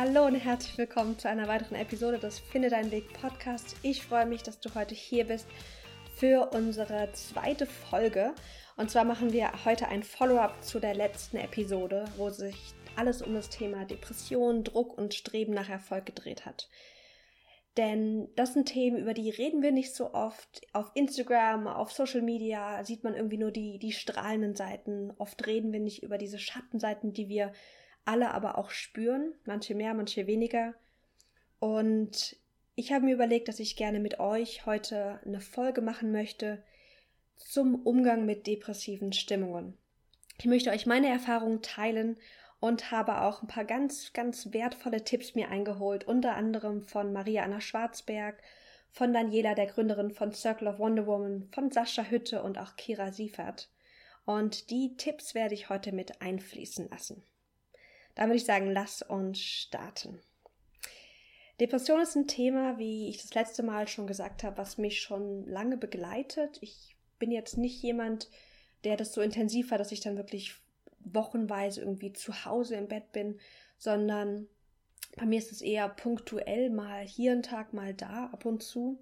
Hallo und herzlich willkommen zu einer weiteren Episode des Finde deinen Weg Podcast. Ich freue mich, dass du heute hier bist für unsere zweite Folge. Und zwar machen wir heute ein Follow-up zu der letzten Episode, wo sich alles um das Thema Depression, Druck und Streben nach Erfolg gedreht hat. Denn das sind Themen, über die reden wir nicht so oft. Auf Instagram, auf Social Media sieht man irgendwie nur die, die strahlenden Seiten. Oft reden wir nicht über diese Schattenseiten, die wir alle aber auch spüren, manche mehr, manche weniger. Und ich habe mir überlegt, dass ich gerne mit euch heute eine Folge machen möchte zum Umgang mit depressiven Stimmungen. Ich möchte euch meine Erfahrungen teilen und habe auch ein paar ganz, ganz wertvolle Tipps mir eingeholt, unter anderem von Maria Anna Schwarzberg, von Daniela, der Gründerin von Circle of Wonder Woman, von Sascha Hütte und auch Kira Siefert. Und die Tipps werde ich heute mit einfließen lassen. Da würde ich sagen, lass uns starten. Depression ist ein Thema, wie ich das letzte Mal schon gesagt habe, was mich schon lange begleitet. Ich bin jetzt nicht jemand, der das so intensiv hat, dass ich dann wirklich wochenweise irgendwie zu Hause im Bett bin, sondern bei mir ist es eher punktuell mal hier ein Tag, mal da, ab und zu,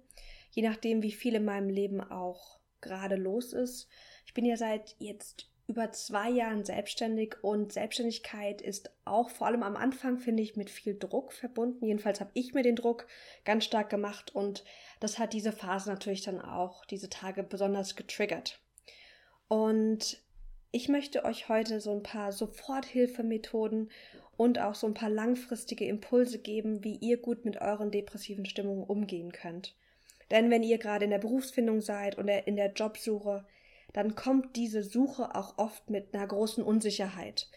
je nachdem, wie viel in meinem Leben auch gerade los ist. Ich bin ja seit jetzt über zwei Jahren selbstständig und Selbstständigkeit ist auch vor allem am Anfang, finde ich, mit viel Druck verbunden. Jedenfalls habe ich mir den Druck ganz stark gemacht und das hat diese Phase natürlich dann auch, diese Tage besonders getriggert. Und ich möchte euch heute so ein paar Soforthilfemethoden und auch so ein paar langfristige Impulse geben, wie ihr gut mit euren depressiven Stimmungen umgehen könnt. Denn wenn ihr gerade in der Berufsfindung seid oder in der Jobsuche, dann kommt diese Suche auch oft mit einer großen Unsicherheit.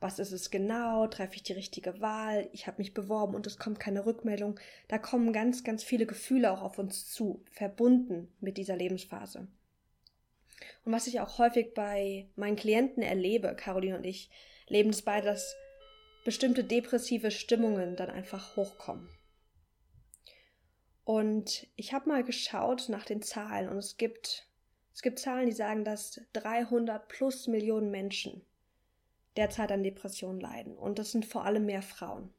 Was ist es genau? Treffe ich die richtige Wahl? Ich habe mich beworben und es kommt keine Rückmeldung. Da kommen ganz, ganz viele Gefühle auch auf uns zu, verbunden mit dieser Lebensphase. Und was ich auch häufig bei meinen Klienten erlebe, Caroline und ich, leben es bei, dass bestimmte depressive Stimmungen dann einfach hochkommen. Und ich habe mal geschaut nach den Zahlen und es gibt es gibt Zahlen, die sagen, dass 300 plus Millionen Menschen derzeit an Depressionen leiden. Und das sind vor allem mehr Frauen.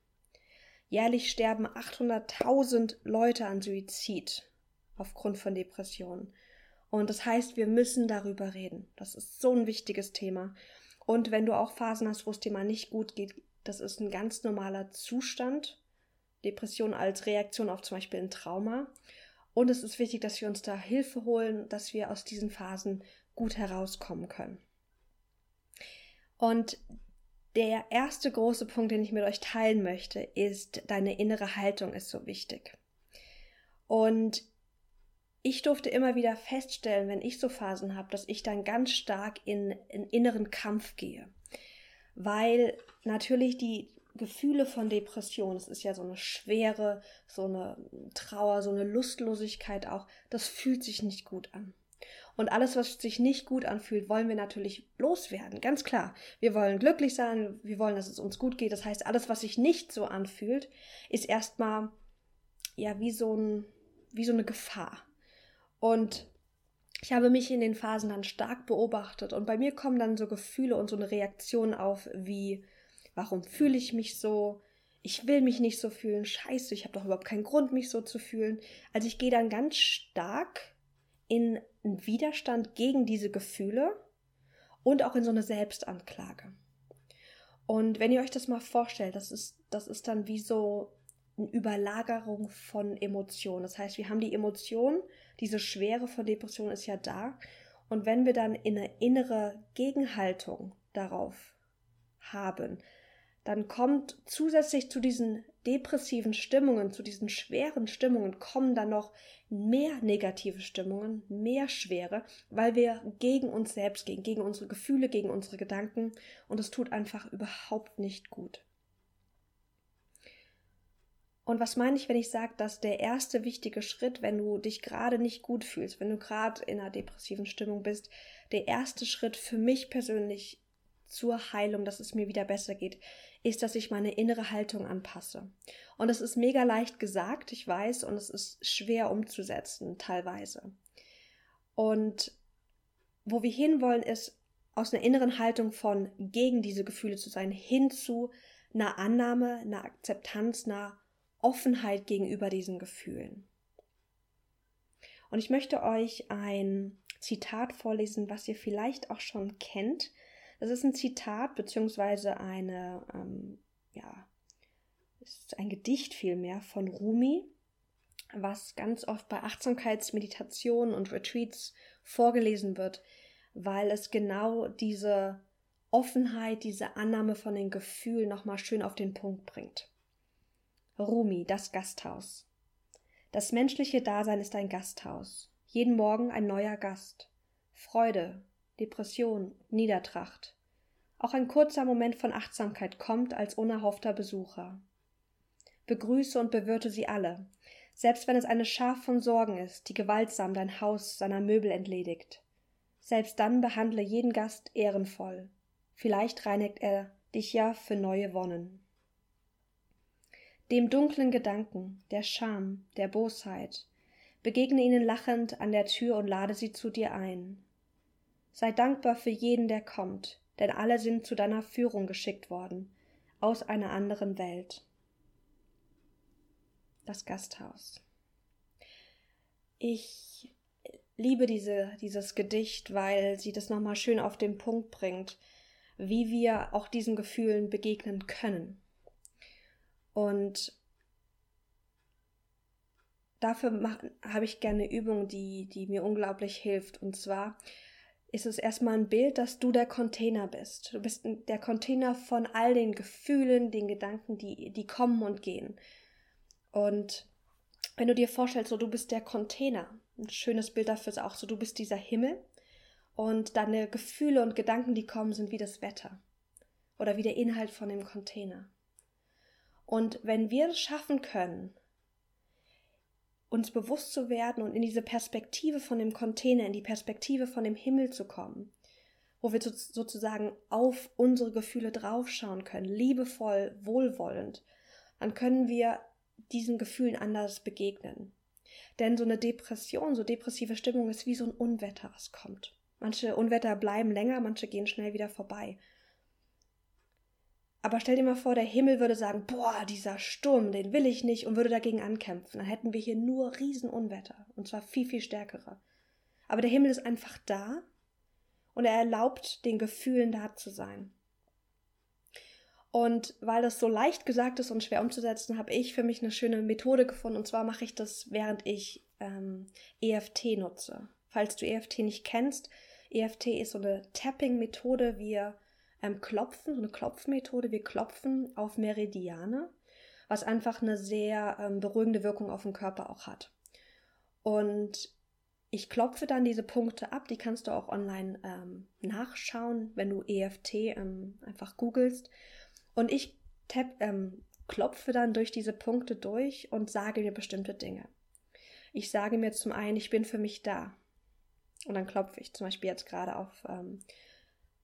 Jährlich sterben 800.000 Leute an Suizid aufgrund von Depressionen. Und das heißt, wir müssen darüber reden. Das ist so ein wichtiges Thema. Und wenn du auch Phasen hast, wo es dir mal nicht gut geht, das ist ein ganz normaler Zustand. Depression als Reaktion auf zum Beispiel ein Trauma. Und es ist wichtig, dass wir uns da Hilfe holen, dass wir aus diesen Phasen gut herauskommen können. Und der erste große Punkt, den ich mit euch teilen möchte, ist, deine innere Haltung ist so wichtig. Und ich durfte immer wieder feststellen, wenn ich so Phasen habe, dass ich dann ganz stark in, in inneren Kampf gehe. Weil natürlich die, Gefühle von Depression, es ist ja so eine Schwere, so eine Trauer, so eine Lustlosigkeit auch, das fühlt sich nicht gut an. Und alles, was sich nicht gut anfühlt, wollen wir natürlich loswerden. Ganz klar. Wir wollen glücklich sein, wir wollen, dass es uns gut geht. Das heißt, alles, was sich nicht so anfühlt, ist erstmal ja wie so, ein, wie so eine Gefahr. Und ich habe mich in den Phasen dann stark beobachtet und bei mir kommen dann so Gefühle und so eine Reaktion auf wie Warum fühle ich mich so? Ich will mich nicht so fühlen. Scheiße, ich habe doch überhaupt keinen Grund, mich so zu fühlen. Also ich gehe dann ganz stark in einen Widerstand gegen diese Gefühle und auch in so eine Selbstanklage. Und wenn ihr euch das mal vorstellt, das ist, das ist dann wie so eine Überlagerung von Emotionen. Das heißt, wir haben die Emotion, diese Schwere von Depression ist ja da. Und wenn wir dann in eine innere Gegenhaltung darauf haben, dann kommt zusätzlich zu diesen depressiven Stimmungen, zu diesen schweren Stimmungen, kommen dann noch mehr negative Stimmungen, mehr Schwere, weil wir gegen uns selbst gehen, gegen unsere Gefühle, gegen unsere Gedanken und es tut einfach überhaupt nicht gut. Und was meine ich, wenn ich sage, dass der erste wichtige Schritt, wenn du dich gerade nicht gut fühlst, wenn du gerade in einer depressiven Stimmung bist, der erste Schritt für mich persönlich zur Heilung, dass es mir wieder besser geht, ist, dass ich meine innere Haltung anpasse. Und es ist mega leicht gesagt, ich weiß, und es ist schwer umzusetzen, teilweise. Und wo wir hinwollen, ist aus einer inneren Haltung von gegen diese Gefühle zu sein, hin zu einer Annahme, einer Akzeptanz, einer Offenheit gegenüber diesen Gefühlen. Und ich möchte euch ein Zitat vorlesen, was ihr vielleicht auch schon kennt. Das ist ein Zitat beziehungsweise eine, ähm, ja, ist ein Gedicht vielmehr von Rumi, was ganz oft bei Achtsamkeitsmeditationen und Retreats vorgelesen wird, weil es genau diese Offenheit, diese Annahme von den Gefühlen nochmal schön auf den Punkt bringt. Rumi, das Gasthaus. Das menschliche Dasein ist ein Gasthaus. Jeden Morgen ein neuer Gast. Freude, Depression, Niedertracht. Auch ein kurzer Moment von Achtsamkeit kommt als unerhoffter Besucher. Begrüße und bewirte sie alle, selbst wenn es eine Schar von Sorgen ist, die gewaltsam dein Haus seiner Möbel entledigt. Selbst dann behandle jeden Gast ehrenvoll. Vielleicht reinigt er dich ja für neue Wonnen. Dem dunklen Gedanken, der Scham, der Bosheit, begegne ihnen lachend an der Tür und lade sie zu dir ein. Sei dankbar für jeden, der kommt, denn alle sind zu deiner Führung geschickt worden, aus einer anderen Welt. Das Gasthaus. Ich liebe diese, dieses Gedicht, weil sie das nochmal schön auf den Punkt bringt, wie wir auch diesen Gefühlen begegnen können. Und dafür habe ich gerne Übung, die, die mir unglaublich hilft. Und zwar ist es erstmal ein Bild, dass du der Container bist. Du bist der Container von all den Gefühlen, den Gedanken, die, die kommen und gehen. Und wenn du dir vorstellst, so du bist der Container, ein schönes Bild dafür ist auch so, du bist dieser Himmel und deine Gefühle und Gedanken, die kommen, sind wie das Wetter oder wie der Inhalt von dem Container. Und wenn wir es schaffen können, uns bewusst zu werden und in diese Perspektive von dem Container, in die Perspektive von dem Himmel zu kommen, wo wir sozusagen auf unsere Gefühle draufschauen können, liebevoll, wohlwollend, dann können wir diesen Gefühlen anders begegnen. Denn so eine Depression, so depressive Stimmung ist wie so ein Unwetter, was kommt. Manche Unwetter bleiben länger, manche gehen schnell wieder vorbei. Aber stell dir mal vor, der Himmel würde sagen, boah, dieser Sturm, den will ich nicht und würde dagegen ankämpfen. Dann hätten wir hier nur Riesenunwetter und zwar viel, viel stärkere. Aber der Himmel ist einfach da und er erlaubt den Gefühlen da zu sein. Und weil das so leicht gesagt ist und schwer umzusetzen, habe ich für mich eine schöne Methode gefunden. Und zwar mache ich das, während ich ähm, EFT nutze. Falls du EFT nicht kennst, EFT ist so eine Tapping-Methode. Wir ähm, klopfen, so eine Klopfmethode. Wir klopfen auf Meridiane, was einfach eine sehr ähm, beruhigende Wirkung auf den Körper auch hat. Und ich klopfe dann diese Punkte ab, die kannst du auch online ähm, nachschauen, wenn du EFT ähm, einfach googelst. Und ich tap, ähm, klopfe dann durch diese Punkte durch und sage mir bestimmte Dinge. Ich sage mir zum einen, ich bin für mich da. Und dann klopfe ich zum Beispiel jetzt gerade auf ähm,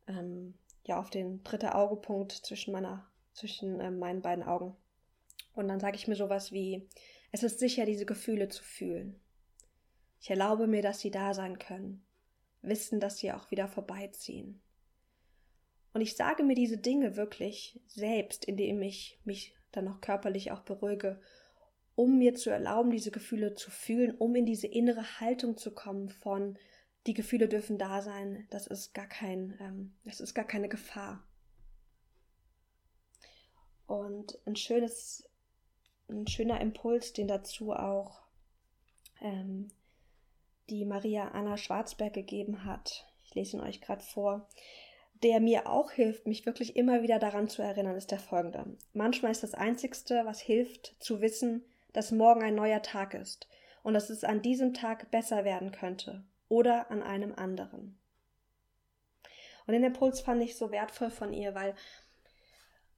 ähm, ja auf den dritten Augepunkt zwischen meiner, zwischen äh, meinen beiden Augen. Und dann sage ich mir sowas wie, es ist sicher, diese Gefühle zu fühlen. Ich erlaube mir, dass sie da sein können, wissen, dass sie auch wieder vorbeiziehen. Und ich sage mir diese Dinge wirklich selbst, indem ich mich dann noch körperlich auch beruhige, um mir zu erlauben, diese Gefühle zu fühlen, um in diese innere Haltung zu kommen von die Gefühle dürfen da sein, das ist gar kein, ähm, das ist gar keine Gefahr. Und ein schönes, ein schöner Impuls, den dazu auch ähm, die Maria Anna Schwarzberg gegeben hat. Ich lese ihn euch gerade vor. Der mir auch hilft, mich wirklich immer wieder daran zu erinnern, ist der folgende. Manchmal ist das Einzigste, was hilft, zu wissen, dass morgen ein neuer Tag ist und dass es an diesem Tag besser werden könnte oder an einem anderen. Und den Impuls fand ich so wertvoll von ihr, weil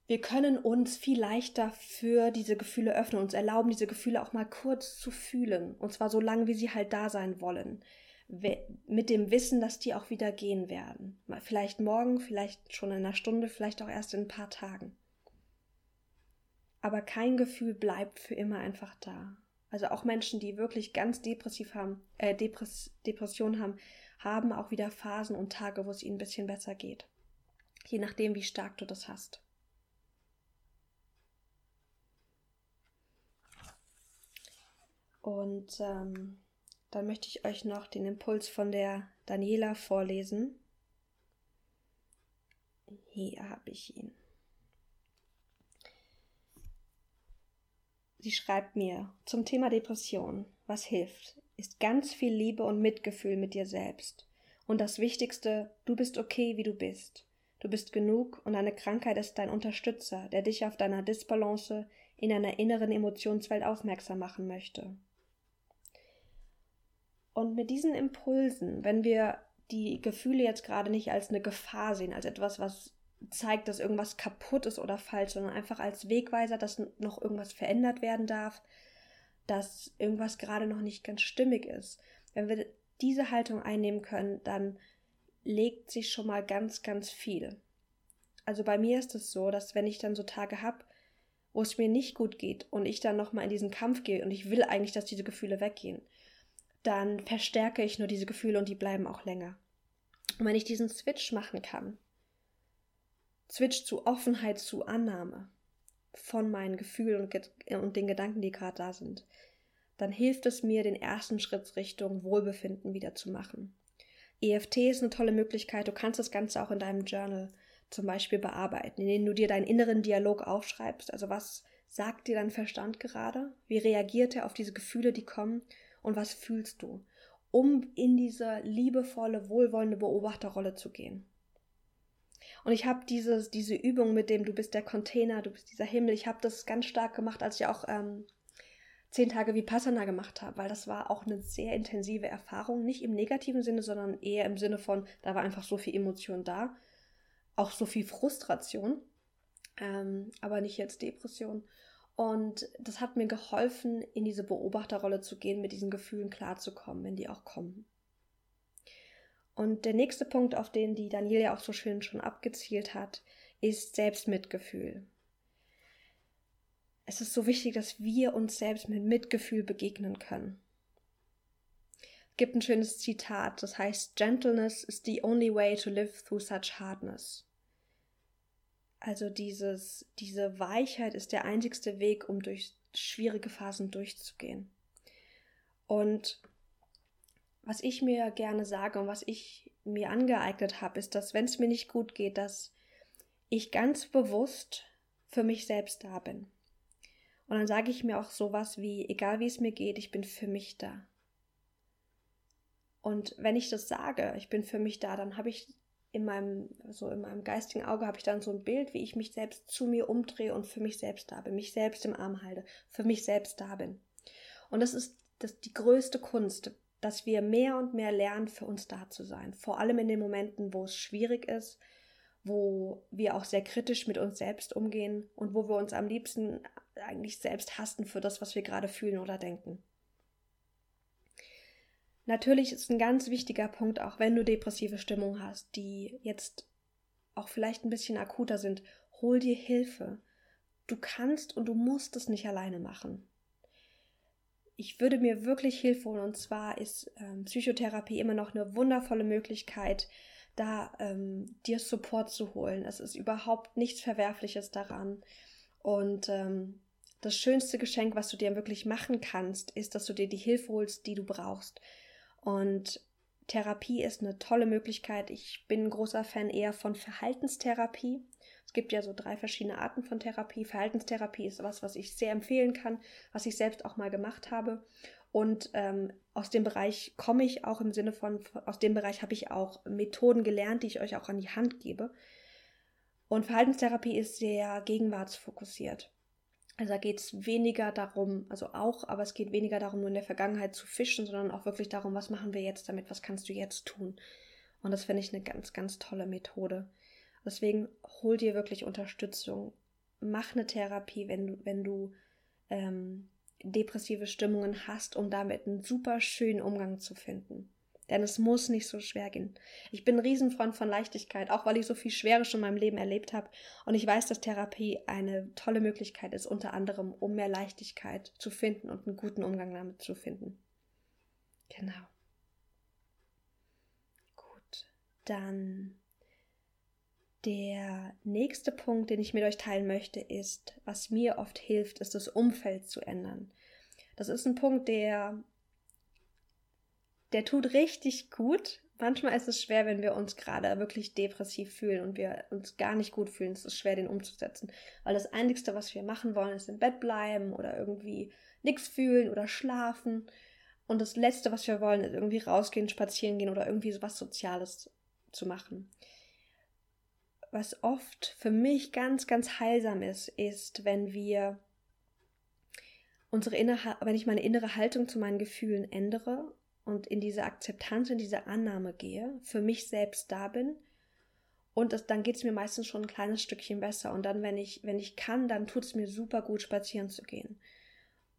wir können uns viel leichter für diese Gefühle öffnen, uns erlauben, diese Gefühle auch mal kurz zu fühlen. Und zwar so lange, wie sie halt da sein wollen. Mit dem Wissen, dass die auch wieder gehen werden. Vielleicht morgen, vielleicht schon in einer Stunde, vielleicht auch erst in ein paar Tagen. Aber kein Gefühl bleibt für immer einfach da also auch Menschen, die wirklich ganz depressiv haben, äh, Depress Depression haben, haben auch wieder Phasen und Tage, wo es ihnen ein bisschen besser geht. Je nachdem, wie stark du das hast. Und ähm, dann möchte ich euch noch den Impuls von der Daniela vorlesen. Hier habe ich ihn. Sie schreibt mir zum Thema Depression, was hilft, ist ganz viel Liebe und Mitgefühl mit dir selbst. Und das Wichtigste, du bist okay, wie du bist. Du bist genug und deine Krankheit ist dein Unterstützer, der dich auf deiner Disbalance in einer inneren Emotionswelt aufmerksam machen möchte. Und mit diesen Impulsen, wenn wir die Gefühle jetzt gerade nicht als eine Gefahr sehen, als etwas, was zeigt, dass irgendwas kaputt ist oder falsch, sondern einfach als Wegweiser, dass noch irgendwas verändert werden darf, dass irgendwas gerade noch nicht ganz stimmig ist. Wenn wir diese Haltung einnehmen können, dann legt sich schon mal ganz, ganz viel. Also bei mir ist es so, dass wenn ich dann so Tage habe, wo es mir nicht gut geht und ich dann nochmal in diesen Kampf gehe und ich will eigentlich, dass diese Gefühle weggehen, dann verstärke ich nur diese Gefühle und die bleiben auch länger. Und wenn ich diesen Switch machen kann, Switch zu Offenheit, zu Annahme von meinen Gefühlen und, und den Gedanken, die gerade da sind, dann hilft es mir, den ersten Schritt Richtung Wohlbefinden wieder zu machen. EFT ist eine tolle Möglichkeit. Du kannst das Ganze auch in deinem Journal zum Beispiel bearbeiten, indem du dir deinen inneren Dialog aufschreibst. Also was sagt dir dein Verstand gerade? Wie reagiert er auf diese Gefühle, die kommen? Und was fühlst du? Um in diese liebevolle, wohlwollende Beobachterrolle zu gehen. Und ich habe diese Übung mit dem, du bist der Container, du bist dieser Himmel, ich habe das ganz stark gemacht, als ich auch ähm, zehn Tage Vipassana gemacht habe, weil das war auch eine sehr intensive Erfahrung, nicht im negativen Sinne, sondern eher im Sinne von, da war einfach so viel Emotion da, auch so viel Frustration, ähm, aber nicht jetzt Depression. Und das hat mir geholfen, in diese Beobachterrolle zu gehen, mit diesen Gefühlen klarzukommen, wenn die auch kommen. Und der nächste Punkt, auf den die Daniela auch so schön schon abgezielt hat, ist Selbstmitgefühl. Es ist so wichtig, dass wir uns selbst mit Mitgefühl begegnen können. Es gibt ein schönes Zitat, das heißt, Gentleness is the only way to live through such hardness. Also dieses, diese Weichheit ist der einzigste Weg, um durch schwierige Phasen durchzugehen. Und was ich mir gerne sage und was ich mir angeeignet habe, ist, dass wenn es mir nicht gut geht, dass ich ganz bewusst für mich selbst da bin. Und dann sage ich mir auch sowas wie, egal wie es mir geht, ich bin für mich da. Und wenn ich das sage, ich bin für mich da, dann habe ich in meinem, so in meinem geistigen Auge habe ich dann so ein Bild, wie ich mich selbst zu mir umdrehe und für mich selbst da bin, mich selbst im Arm halte, für mich selbst da bin. Und das ist das die größte Kunst, dass wir mehr und mehr lernen, für uns da zu sein. Vor allem in den Momenten, wo es schwierig ist, wo wir auch sehr kritisch mit uns selbst umgehen und wo wir uns am liebsten eigentlich selbst hassen für das, was wir gerade fühlen oder denken. Natürlich ist ein ganz wichtiger Punkt, auch wenn du depressive Stimmung hast, die jetzt auch vielleicht ein bisschen akuter sind, hol dir Hilfe. Du kannst und du musst es nicht alleine machen. Ich würde mir wirklich Hilfe holen und zwar ist ähm, Psychotherapie immer noch eine wundervolle Möglichkeit, da ähm, dir Support zu holen. Es ist überhaupt nichts Verwerfliches daran. Und ähm, das schönste Geschenk, was du dir wirklich machen kannst, ist, dass du dir die Hilfe holst, die du brauchst. Und Therapie ist eine tolle Möglichkeit. Ich bin ein großer Fan eher von Verhaltenstherapie. Es gibt ja so drei verschiedene Arten von Therapie. Verhaltenstherapie ist was, was ich sehr empfehlen kann, was ich selbst auch mal gemacht habe. Und ähm, aus dem Bereich komme ich auch im Sinne von, aus dem Bereich habe ich auch Methoden gelernt, die ich euch auch an die Hand gebe. Und Verhaltenstherapie ist sehr gegenwartsfokussiert. Also da geht es weniger darum, also auch, aber es geht weniger darum, nur in der Vergangenheit zu fischen, sondern auch wirklich darum, was machen wir jetzt damit, was kannst du jetzt tun. Und das finde ich eine ganz, ganz tolle Methode. Deswegen hol dir wirklich Unterstützung. Mach eine Therapie, wenn du, wenn du ähm, depressive Stimmungen hast, um damit einen super schönen Umgang zu finden. Denn es muss nicht so schwer gehen. Ich bin ein Riesenfreund von Leichtigkeit, auch weil ich so viel Schweres schon in meinem Leben erlebt habe. Und ich weiß, dass Therapie eine tolle Möglichkeit ist, unter anderem, um mehr Leichtigkeit zu finden und einen guten Umgang damit zu finden. Genau. Gut, dann der nächste Punkt, den ich mit euch teilen möchte, ist, was mir oft hilft, ist das Umfeld zu ändern. Das ist ein Punkt, der, der tut richtig gut. Manchmal ist es schwer, wenn wir uns gerade wirklich depressiv fühlen und wir uns gar nicht gut fühlen. Es ist schwer, den umzusetzen. Weil das Einzige, was wir machen wollen, ist im Bett bleiben oder irgendwie nichts fühlen oder schlafen. Und das Letzte, was wir wollen, ist irgendwie rausgehen, spazieren gehen oder irgendwie was Soziales zu machen. Was oft für mich ganz, ganz heilsam ist, ist, wenn wir unsere innere, wenn ich meine innere Haltung zu meinen Gefühlen ändere und in diese Akzeptanz, in diese Annahme gehe, für mich selbst da bin. Und das, dann geht es mir meistens schon ein kleines Stückchen besser. Und dann, wenn ich, wenn ich kann, dann tut es mir super gut, spazieren zu gehen.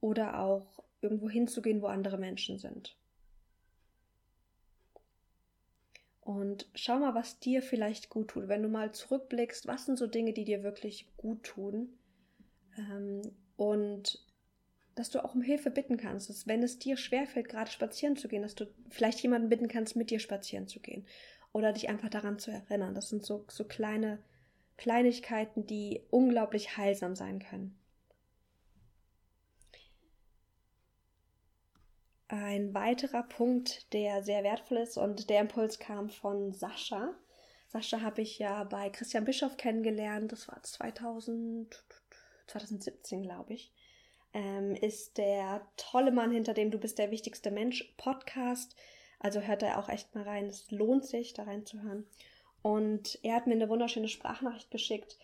Oder auch irgendwo hinzugehen, wo andere Menschen sind. Und schau mal, was dir vielleicht gut tut. Wenn du mal zurückblickst, was sind so Dinge, die dir wirklich gut tun? Ähm, und dass du auch um Hilfe bitten kannst, dass wenn es dir schwerfällt, gerade spazieren zu gehen, dass du vielleicht jemanden bitten kannst, mit dir spazieren zu gehen. Oder dich einfach daran zu erinnern. Das sind so, so kleine Kleinigkeiten, die unglaublich heilsam sein können. Ein weiterer Punkt, der sehr wertvoll ist und der Impuls kam von Sascha. Sascha habe ich ja bei Christian Bischoff kennengelernt, das war 2000, 2017, glaube ich. Ähm, ist der tolle Mann, hinter dem Du bist der wichtigste Mensch Podcast. Also hört da auch echt mal rein. Es lohnt sich, da reinzuhören. Und er hat mir eine wunderschöne Sprachnachricht geschickt,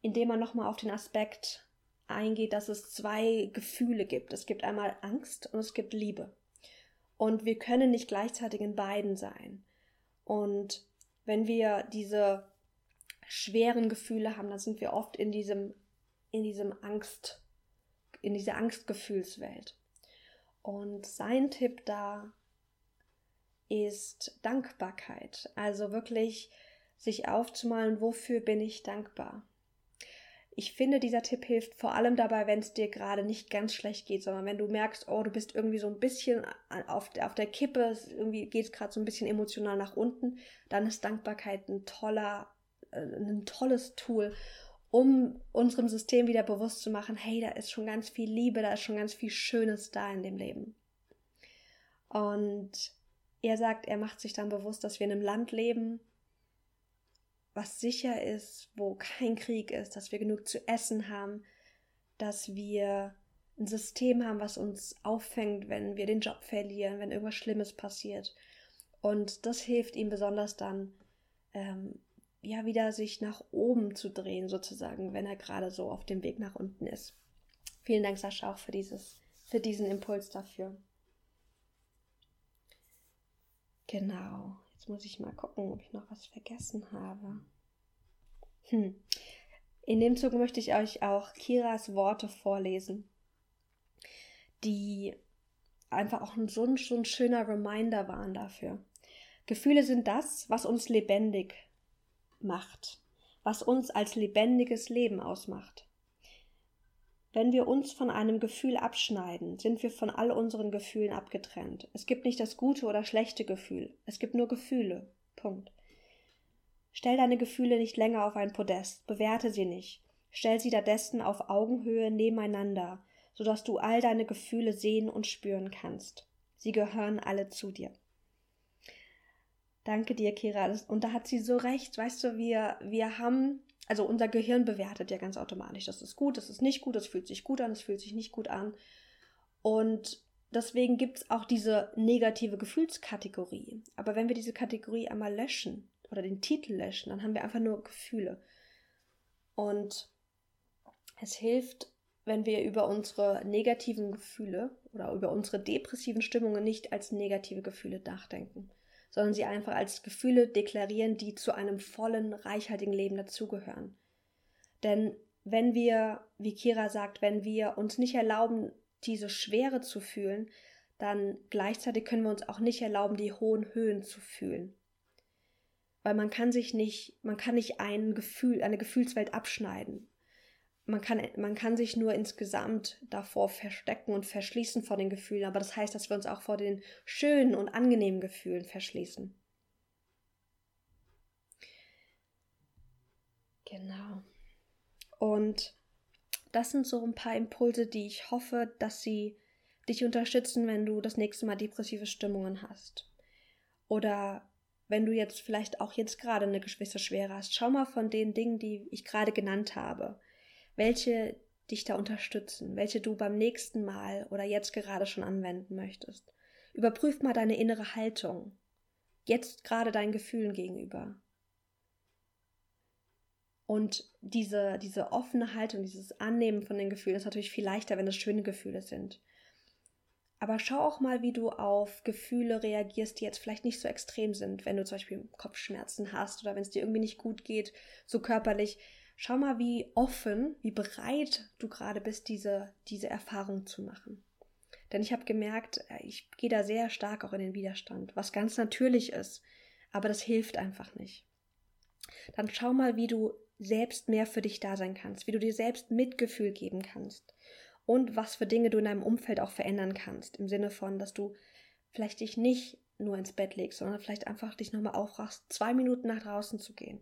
in dem er nochmal auf den Aspekt eingeht, dass es zwei Gefühle gibt. Es gibt einmal Angst und es gibt Liebe. Und wir können nicht gleichzeitig in beiden sein. Und wenn wir diese schweren Gefühle haben, dann sind wir oft in diesem, in diesem Angst, in dieser Angstgefühlswelt. Und sein Tipp da ist Dankbarkeit. Also wirklich sich aufzumalen, wofür bin ich dankbar. Ich finde, dieser Tipp hilft vor allem dabei, wenn es dir gerade nicht ganz schlecht geht, sondern wenn du merkst, oh, du bist irgendwie so ein bisschen auf, auf der Kippe, irgendwie geht es gerade so ein bisschen emotional nach unten, dann ist Dankbarkeit ein toller, äh, ein tolles Tool, um unserem System wieder bewusst zu machen, hey, da ist schon ganz viel Liebe, da ist schon ganz viel Schönes da in dem Leben. Und er sagt, er macht sich dann bewusst, dass wir in einem Land leben, was sicher ist, wo kein Krieg ist, dass wir genug zu essen haben, dass wir ein System haben, was uns auffängt, wenn wir den Job verlieren, wenn irgendwas Schlimmes passiert. Und das hilft ihm besonders dann, ähm, ja, wieder sich nach oben zu drehen, sozusagen, wenn er gerade so auf dem Weg nach unten ist. Vielen Dank, Sascha, auch für dieses, für diesen Impuls dafür. Genau. Jetzt muss ich mal gucken, ob ich noch was vergessen habe. Hm. In dem Zug möchte ich euch auch Kiras Worte vorlesen, die einfach auch so ein, so ein schöner Reminder waren dafür. Gefühle sind das, was uns lebendig macht, was uns als lebendiges Leben ausmacht. Wenn wir uns von einem Gefühl abschneiden, sind wir von all unseren Gefühlen abgetrennt. Es gibt nicht das gute oder schlechte Gefühl, es gibt nur Gefühle. Punkt. Stell deine Gefühle nicht länger auf ein Podest, bewerte sie nicht. Stell sie stattdessen auf Augenhöhe nebeneinander, so dass du all deine Gefühle sehen und spüren kannst. Sie gehören alle zu dir. Danke dir, Kira. Und da hat sie so recht. Weißt du, wir, wir haben also unser Gehirn bewertet ja ganz automatisch, das ist gut, das ist nicht gut, das fühlt sich gut an, das fühlt sich nicht gut an. Und deswegen gibt es auch diese negative Gefühlskategorie. Aber wenn wir diese Kategorie einmal löschen oder den Titel löschen, dann haben wir einfach nur Gefühle. Und es hilft, wenn wir über unsere negativen Gefühle oder über unsere depressiven Stimmungen nicht als negative Gefühle nachdenken, sondern sie einfach als Gefühle deklarieren, die zu einem vollen, reichhaltigen Leben dazugehören. Denn wenn wir, wie Kira sagt, wenn wir uns nicht erlauben, diese Schwere zu fühlen, dann gleichzeitig können wir uns auch nicht erlauben, die hohen Höhen zu fühlen. Weil man kann sich nicht, man kann nicht ein Gefühl, eine Gefühlswelt abschneiden man kann, man kann sich nur insgesamt davor verstecken und verschließen vor den Gefühlen, aber das heißt, dass wir uns auch vor den schönen und angenehmen Gefühlen verschließen. Genau. Und das sind so ein paar Impulse, die ich hoffe, dass sie dich unterstützen, wenn du das nächste Mal depressive Stimmungen hast. Oder wenn du jetzt vielleicht auch jetzt gerade eine gewisse Schwere hast, schau mal von den Dingen, die ich gerade genannt habe, welche dich da unterstützen, welche du beim nächsten Mal oder jetzt gerade schon anwenden möchtest. Überprüf mal deine innere Haltung, jetzt gerade deinen Gefühlen gegenüber. Und diese, diese offene Haltung, dieses Annehmen von den Gefühlen ist natürlich viel leichter, wenn es schöne Gefühle sind. Aber schau auch mal, wie du auf Gefühle reagierst, die jetzt vielleicht nicht so extrem sind, wenn du zum Beispiel Kopfschmerzen hast oder wenn es dir irgendwie nicht gut geht, so körperlich. Schau mal, wie offen, wie bereit du gerade bist, diese, diese Erfahrung zu machen. Denn ich habe gemerkt, äh, ich gehe da sehr stark auch in den Widerstand, was ganz natürlich ist, aber das hilft einfach nicht. Dann schau mal, wie du selbst mehr für dich da sein kannst, wie du dir selbst Mitgefühl geben kannst und was für Dinge du in deinem Umfeld auch verändern kannst. Im Sinne von, dass du vielleicht dich nicht nur ins Bett legst, sondern vielleicht einfach dich nochmal aufrachst, zwei Minuten nach draußen zu gehen.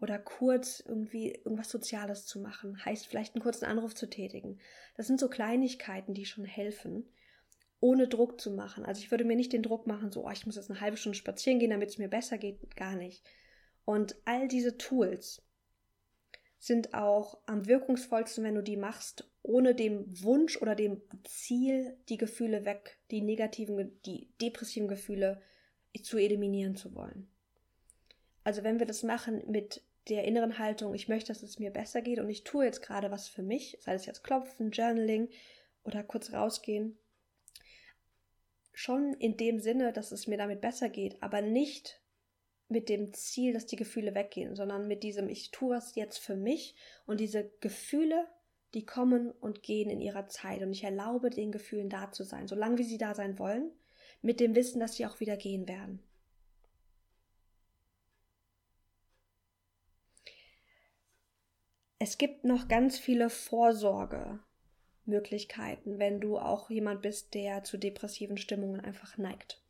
Oder kurz irgendwie irgendwas Soziales zu machen. Heißt vielleicht einen kurzen Anruf zu tätigen. Das sind so Kleinigkeiten, die schon helfen, ohne Druck zu machen. Also ich würde mir nicht den Druck machen, so, oh, ich muss jetzt eine halbe Stunde spazieren gehen, damit es mir besser geht. Gar nicht. Und all diese Tools, sind auch am wirkungsvollsten, wenn du die machst, ohne dem Wunsch oder dem Ziel, die Gefühle weg, die negativen, die depressiven Gefühle zu eliminieren zu wollen. Also wenn wir das machen mit der inneren Haltung, ich möchte, dass es mir besser geht und ich tue jetzt gerade was für mich, sei es jetzt Klopfen, Journaling oder kurz rausgehen, schon in dem Sinne, dass es mir damit besser geht, aber nicht mit dem Ziel, dass die Gefühle weggehen, sondern mit diesem, ich tue was jetzt für mich und diese Gefühle, die kommen und gehen in ihrer Zeit und ich erlaube den Gefühlen da zu sein, solange wie sie da sein wollen, mit dem Wissen, dass sie auch wieder gehen werden. Es gibt noch ganz viele Vorsorgemöglichkeiten, wenn du auch jemand bist, der zu depressiven Stimmungen einfach neigt.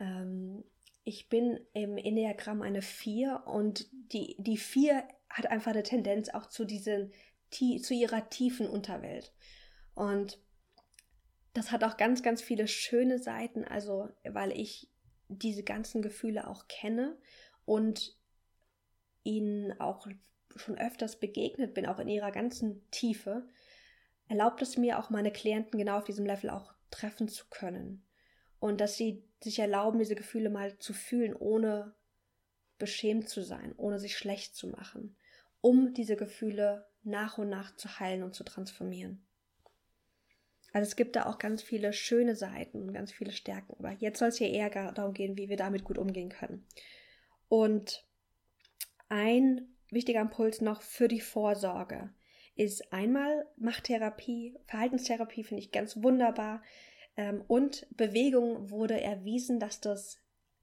Ähm, ich bin im Enneagramm eine 4 und die, die 4 hat einfach eine Tendenz auch zu diesen, zu ihrer tiefen Unterwelt. Und das hat auch ganz, ganz viele schöne Seiten, also weil ich diese ganzen Gefühle auch kenne und ihnen auch schon öfters begegnet bin, auch in ihrer ganzen Tiefe, erlaubt es mir auch meine Klienten genau auf diesem Level auch treffen zu können und dass sie sich erlauben, diese Gefühle mal zu fühlen, ohne beschämt zu sein, ohne sich schlecht zu machen, um diese Gefühle nach und nach zu heilen und zu transformieren. Also es gibt da auch ganz viele schöne Seiten und ganz viele Stärken, aber jetzt soll es hier eher darum gehen, wie wir damit gut umgehen können. Und ein wichtiger Impuls noch für die Vorsorge ist einmal Machttherapie, Verhaltenstherapie finde ich ganz wunderbar. Ähm, und Bewegung wurde erwiesen, dass das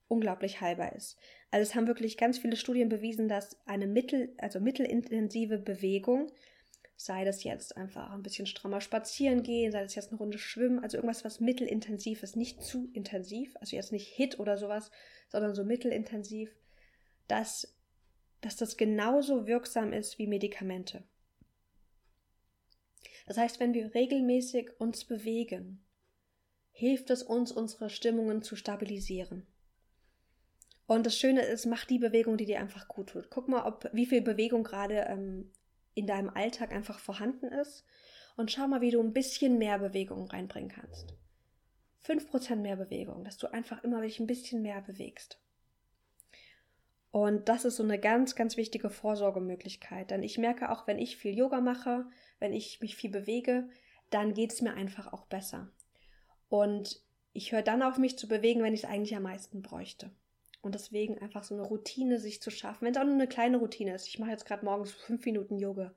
unglaublich heilbar ist. Also es haben wirklich ganz viele Studien bewiesen, dass eine mittel, also mittelintensive Bewegung, sei das jetzt einfach ein bisschen strammer spazieren gehen, sei das jetzt eine Runde schwimmen, also irgendwas, was mittelintensiv ist, nicht zu intensiv, also jetzt nicht Hit oder sowas, sondern so mittelintensiv, dass, dass das genauso wirksam ist wie Medikamente. Das heißt, wenn wir regelmäßig uns bewegen, hilft es uns, unsere Stimmungen zu stabilisieren. Und das Schöne ist, mach die Bewegung, die dir einfach gut tut. Guck mal, ob wie viel Bewegung gerade ähm, in deinem Alltag einfach vorhanden ist und schau mal, wie du ein bisschen mehr Bewegung reinbringen kannst. 5% mehr Bewegung, dass du einfach immer dich ein bisschen mehr bewegst. Und das ist so eine ganz, ganz wichtige Vorsorgemöglichkeit. Denn ich merke auch, wenn ich viel Yoga mache, wenn ich mich viel bewege, dann geht es mir einfach auch besser. Und ich höre dann auf mich zu bewegen, wenn ich es eigentlich am meisten bräuchte. Und deswegen einfach so eine Routine sich zu schaffen, wenn es auch nur eine kleine Routine ist. Ich mache jetzt gerade morgens fünf Minuten Yoga.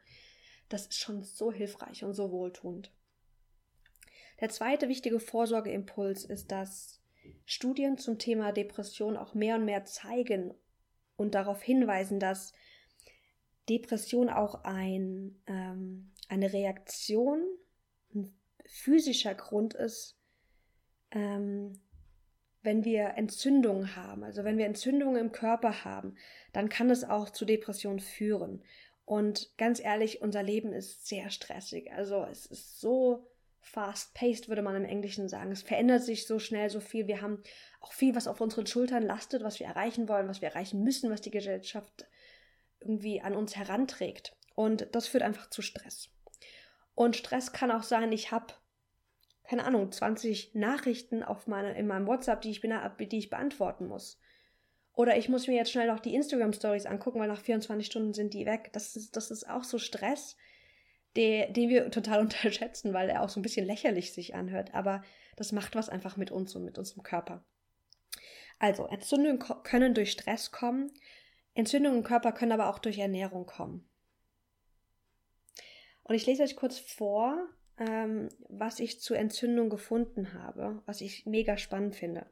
Das ist schon so hilfreich und so wohltuend. Der zweite wichtige Vorsorgeimpuls ist, dass Studien zum Thema Depression auch mehr und mehr zeigen und darauf hinweisen, dass Depression auch ein, ähm, eine Reaktion, ein physischer Grund ist ähm, wenn wir Entzündungen haben, also wenn wir Entzündungen im Körper haben, dann kann es auch zu Depressionen führen. Und ganz ehrlich, unser Leben ist sehr stressig. Also es ist so fast-paced, würde man im Englischen sagen. Es verändert sich so schnell, so viel. Wir haben auch viel, was auf unseren Schultern lastet, was wir erreichen wollen, was wir erreichen müssen, was die Gesellschaft irgendwie an uns heranträgt. Und das führt einfach zu Stress. Und Stress kann auch sein, ich habe, keine Ahnung, 20 Nachrichten auf meine, in meinem WhatsApp, die ich, die ich beantworten muss. Oder ich muss mir jetzt schnell noch die Instagram-Stories angucken, weil nach 24 Stunden sind die weg. Das ist, das ist auch so Stress, der, den wir total unterschätzen, weil er auch so ein bisschen lächerlich sich anhört. Aber das macht was einfach mit uns und mit unserem Körper. Also, Entzündungen können durch Stress kommen. Entzündungen im Körper können aber auch durch Ernährung kommen. Und ich lese euch kurz vor, ähm, was ich zu Entzündung gefunden habe, was ich mega spannend finde.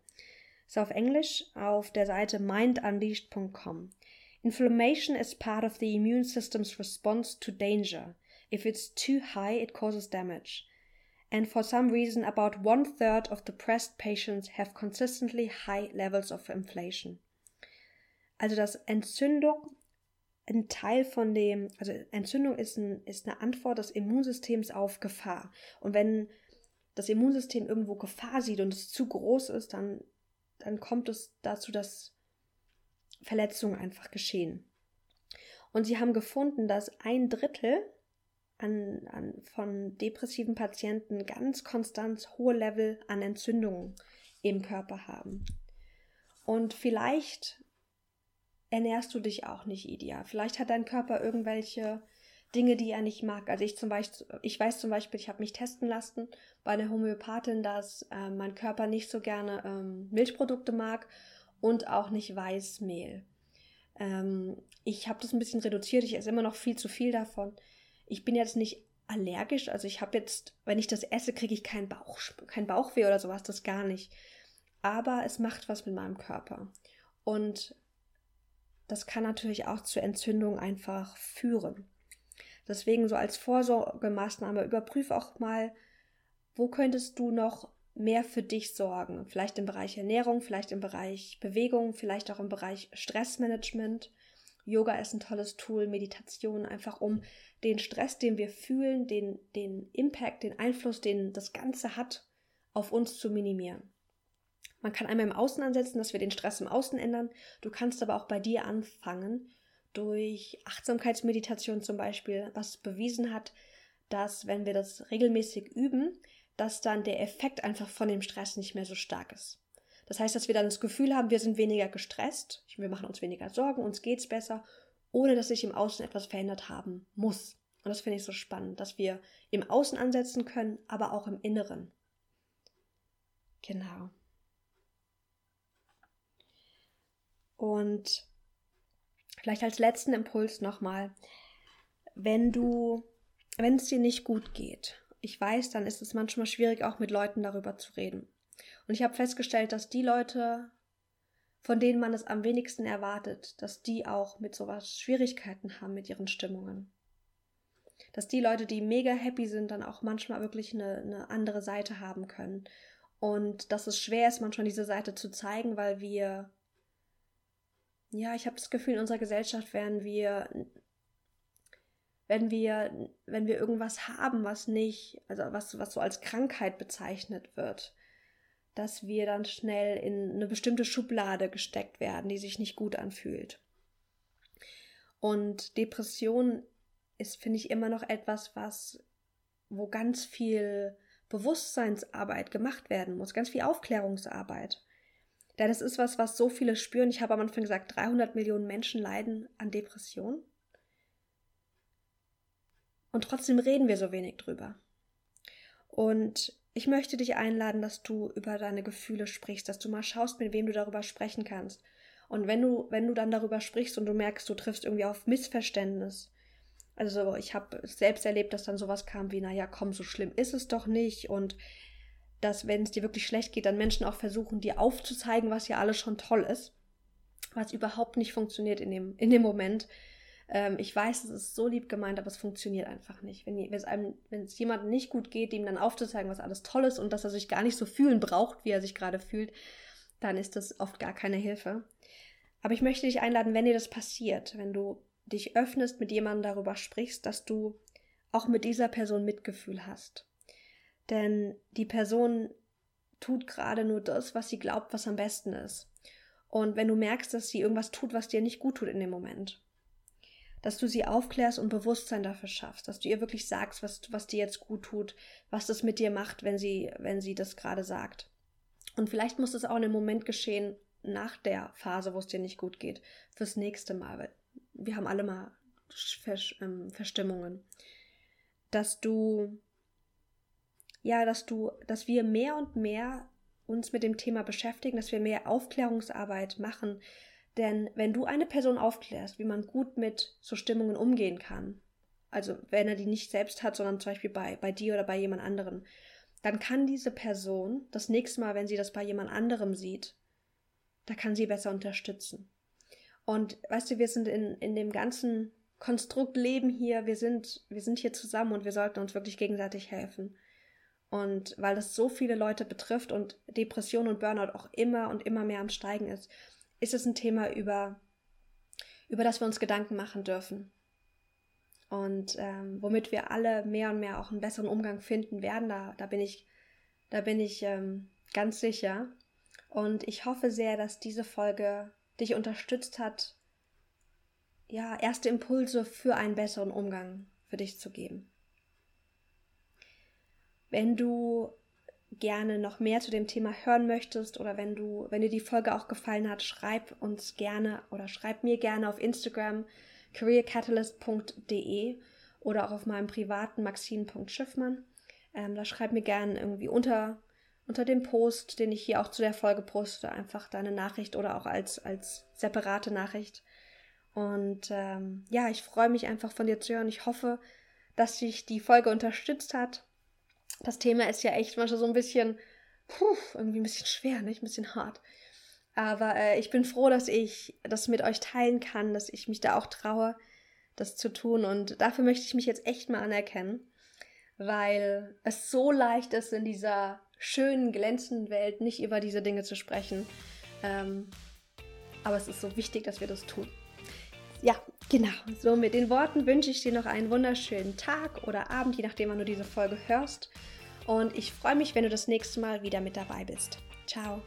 Ist auf Englisch auf der Seite mindunleashed.com. Inflammation is part of the immune system's response to danger. If it's too high, it causes damage. And for some reason, about one third of depressed patients have consistently high levels of inflation. Also, dass Entzündung ein Teil von dem, also Entzündung ist, ein, ist eine Antwort des Immunsystems auf Gefahr. Und wenn das Immunsystem irgendwo Gefahr sieht und es zu groß ist, dann, dann kommt es dazu, dass Verletzungen einfach geschehen. Und sie haben gefunden, dass ein Drittel an, an, von depressiven Patienten ganz konstant hohe Level an Entzündungen im Körper haben. Und vielleicht ernährst du dich auch nicht ideal. Vielleicht hat dein Körper irgendwelche Dinge, die er nicht mag. Also ich zum Beispiel, ich weiß zum Beispiel, ich habe mich testen lassen bei einer Homöopathin, dass äh, mein Körper nicht so gerne ähm, Milchprodukte mag und auch nicht Weißmehl. Ähm, ich habe das ein bisschen reduziert. Ich esse immer noch viel zu viel davon. Ich bin jetzt nicht allergisch, also ich habe jetzt, wenn ich das esse, kriege ich keinen Bauch, kein Bauchweh oder sowas, das gar nicht. Aber es macht was mit meinem Körper. Und das kann natürlich auch zu Entzündungen einfach führen. Deswegen so als Vorsorgemaßnahme überprüfe auch mal, wo könntest du noch mehr für dich sorgen? Vielleicht im Bereich Ernährung, vielleicht im Bereich Bewegung, vielleicht auch im Bereich Stressmanagement. Yoga ist ein tolles Tool, Meditation, einfach um den Stress, den wir fühlen, den, den Impact, den Einfluss, den das Ganze hat, auf uns zu minimieren. Man kann einmal im Außen ansetzen, dass wir den Stress im Außen ändern. Du kannst aber auch bei dir anfangen, durch Achtsamkeitsmeditation zum Beispiel, was bewiesen hat, dass wenn wir das regelmäßig üben, dass dann der Effekt einfach von dem Stress nicht mehr so stark ist. Das heißt, dass wir dann das Gefühl haben, wir sind weniger gestresst, wir machen uns weniger Sorgen, uns geht's besser, ohne dass sich im Außen etwas verändert haben muss. Und das finde ich so spannend, dass wir im Außen ansetzen können, aber auch im Inneren. Genau. Und vielleicht als letzten Impuls nochmal, wenn du, wenn es dir nicht gut geht, ich weiß, dann ist es manchmal schwierig, auch mit Leuten darüber zu reden. Und ich habe festgestellt, dass die Leute, von denen man es am wenigsten erwartet, dass die auch mit sowas Schwierigkeiten haben mit ihren Stimmungen. Dass die Leute, die mega happy sind, dann auch manchmal wirklich eine, eine andere Seite haben können. Und dass es schwer ist, manchmal diese Seite zu zeigen, weil wir ja, ich habe das Gefühl, in unserer Gesellschaft werden wir, wenn wir, wenn wir irgendwas haben, was nicht, also was, was so als Krankheit bezeichnet wird, dass wir dann schnell in eine bestimmte Schublade gesteckt werden, die sich nicht gut anfühlt. Und Depression ist, finde ich, immer noch etwas, was, wo ganz viel Bewusstseinsarbeit gemacht werden muss, ganz viel Aufklärungsarbeit. Denn es ist was, was so viele spüren. Ich habe am Anfang gesagt, 300 Millionen Menschen leiden an Depressionen. Und trotzdem reden wir so wenig drüber. Und ich möchte dich einladen, dass du über deine Gefühle sprichst, dass du mal schaust, mit wem du darüber sprechen kannst. Und wenn du, wenn du dann darüber sprichst und du merkst, du triffst irgendwie auf Missverständnis. Also ich habe selbst erlebt, dass dann sowas kam wie, naja, komm, so schlimm ist es doch nicht. Und dass, wenn es dir wirklich schlecht geht, dann Menschen auch versuchen, dir aufzuzeigen, was ja alles schon toll ist, was überhaupt nicht funktioniert in dem, in dem Moment. Ähm, ich weiß, es ist so lieb gemeint, aber es funktioniert einfach nicht. Wenn, es jemandem nicht gut geht, ihm dann aufzuzeigen, was alles toll ist und dass er sich gar nicht so fühlen braucht, wie er sich gerade fühlt, dann ist das oft gar keine Hilfe. Aber ich möchte dich einladen, wenn dir das passiert, wenn du dich öffnest, mit jemandem darüber sprichst, dass du auch mit dieser Person Mitgefühl hast Denn die Person tut gerade nur das, was sie glaubt, was am besten ist. Und wenn du merkst, dass sie irgendwas tut, was dir nicht gut tut in dem Moment, dass du sie aufklärst und Bewusstsein dafür schaffst, dass du ihr wirklich sagst, was, was dir jetzt gut tut, was das mit dir macht, wenn sie, wenn sie das gerade sagt. Und vielleicht muss es auch in einem Moment geschehen, nach der Phase, wo es dir nicht gut geht, fürs nächste Mal. Weil wir haben alle mal ähm, Verstimmungen. Dass du, ja, dass du, dass wir mehr und mehr uns mit dem Thema beschäftigen, dass wir mehr Aufklärungsarbeit machen, denn wenn du eine Person aufklärst, wie man gut mit so Stimmungen umgehen kann, also wenn er die nicht selbst hat, sondern zum Beispiel bei, bei dir oder bei jemand anderem, dann kann diese Person das nächste Mal, wenn sie das bei jemand anderem sieht, da kann sie besser unterstützen. Und weißt du, wir sind in, in dem ganzen Konstrukt Leben hier, wir sind, wir sind hier zusammen und wir sollten uns wirklich gegenseitig helfen. Und weil das so viele Leute betrifft und Depression und Burnout auch immer und immer mehr am Steigen ist, ist es ein Thema, über, über das wir uns Gedanken machen dürfen. Und ähm, womit wir alle mehr und mehr auch einen besseren Umgang finden werden, da, da bin ich, da bin ich ähm, ganz sicher. Und ich hoffe sehr, dass diese Folge dich unterstützt hat, ja, erste Impulse für einen besseren Umgang für dich zu geben. Wenn du gerne noch mehr zu dem Thema hören möchtest oder wenn du, wenn dir die Folge auch gefallen hat, schreib uns gerne oder schreib mir gerne auf Instagram careercatalyst.de oder auch auf meinem privaten maxine.schiffmann. Ähm, da schreib mir gerne irgendwie unter, unter dem Post, den ich hier auch zu der Folge poste, einfach deine Nachricht oder auch als, als separate Nachricht. Und ähm, ja, ich freue mich einfach von dir zu hören. Ich hoffe, dass dich die Folge unterstützt hat das Thema ist ja echt manchmal so ein bisschen, puh, irgendwie ein bisschen schwer, nicht? Ein bisschen hart. Aber äh, ich bin froh, dass ich das mit euch teilen kann, dass ich mich da auch traue, das zu tun. Und dafür möchte ich mich jetzt echt mal anerkennen, weil es so leicht ist, in dieser schönen, glänzenden Welt nicht über diese Dinge zu sprechen. Ähm, aber es ist so wichtig, dass wir das tun. Ja, genau. So mit den Worten wünsche ich dir noch einen wunderschönen Tag oder Abend, je nachdem, wann du diese Folge hörst. Und ich freue mich, wenn du das nächste Mal wieder mit dabei bist. Ciao.